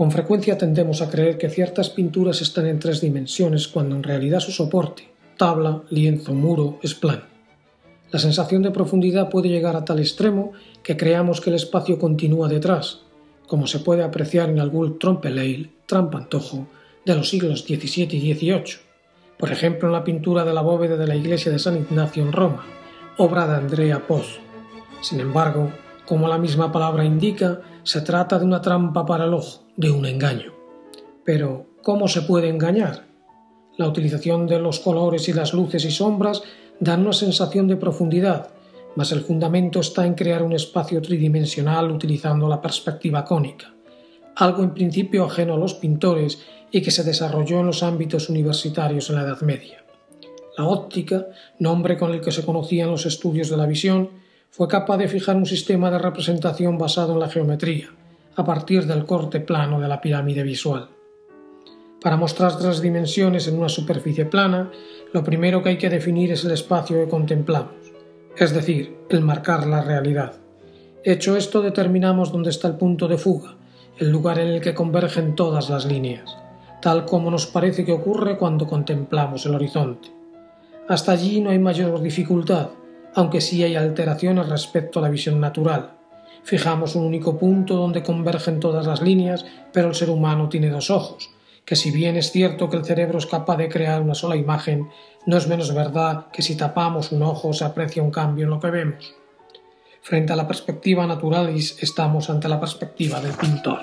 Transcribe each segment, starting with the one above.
Con frecuencia tendemos a creer que ciertas pinturas están en tres dimensiones cuando en realidad su soporte, tabla, lienzo, muro, es plano. La sensación de profundidad puede llegar a tal extremo que creamos que el espacio continúa detrás, como se puede apreciar en algún trompeleil, trampantojo, de los siglos XVII y XVIII, por ejemplo en la pintura de la bóveda de la iglesia de San Ignacio en Roma, obra de Andrea Pozzo. Sin embargo, como la misma palabra indica, se trata de una trampa para el ojo, de un engaño. Pero, ¿cómo se puede engañar? La utilización de los colores y las luces y sombras dan una sensación de profundidad, mas el fundamento está en crear un espacio tridimensional utilizando la perspectiva cónica, algo en principio ajeno a los pintores y que se desarrolló en los ámbitos universitarios en la Edad Media. La óptica, nombre con el que se conocían los estudios de la visión, fue capaz de fijar un sistema de representación basado en la geometría, a partir del corte plano de la pirámide visual. Para mostrar tres dimensiones en una superficie plana, lo primero que hay que definir es el espacio que contemplamos, es decir, el marcar la realidad. Hecho esto, determinamos dónde está el punto de fuga, el lugar en el que convergen todas las líneas, tal como nos parece que ocurre cuando contemplamos el horizonte. Hasta allí no hay mayor dificultad, aunque sí hay alteraciones respecto a la visión natural, Fijamos un único punto donde convergen todas las líneas, pero el ser humano tiene dos ojos, que si bien es cierto que el cerebro es capaz de crear una sola imagen, no es menos verdad que si tapamos un ojo se aprecia un cambio en lo que vemos. Frente a la perspectiva naturalis estamos ante la perspectiva del pintor.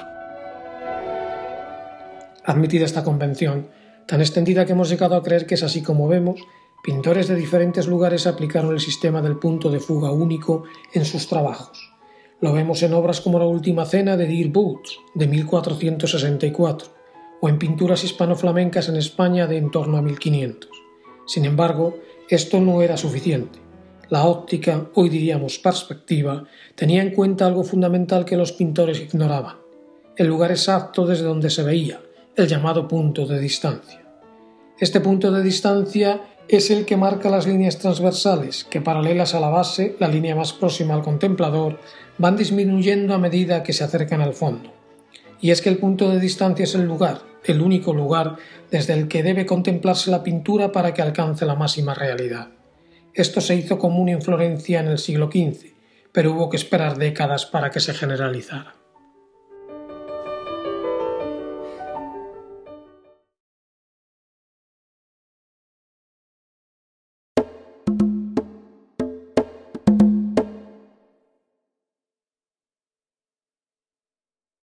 Admitida esta convención, tan extendida que hemos llegado a creer que es así como vemos, pintores de diferentes lugares aplicaron el sistema del punto de fuga único en sus trabajos. Lo vemos en obras como La Última Cena de Dear Boots, de 1464, o en pinturas hispano-flamencas en España de en torno a 1500. Sin embargo, esto no era suficiente. La óptica, hoy diríamos perspectiva, tenía en cuenta algo fundamental que los pintores ignoraban, el lugar exacto desde donde se veía, el llamado punto de distancia. Este punto de distancia es el que marca las líneas transversales que, paralelas a la base, la línea más próxima al contemplador, van disminuyendo a medida que se acercan al fondo. Y es que el punto de distancia es el lugar, el único lugar desde el que debe contemplarse la pintura para que alcance la máxima realidad. Esto se hizo común en Florencia en el siglo XV, pero hubo que esperar décadas para que se generalizara.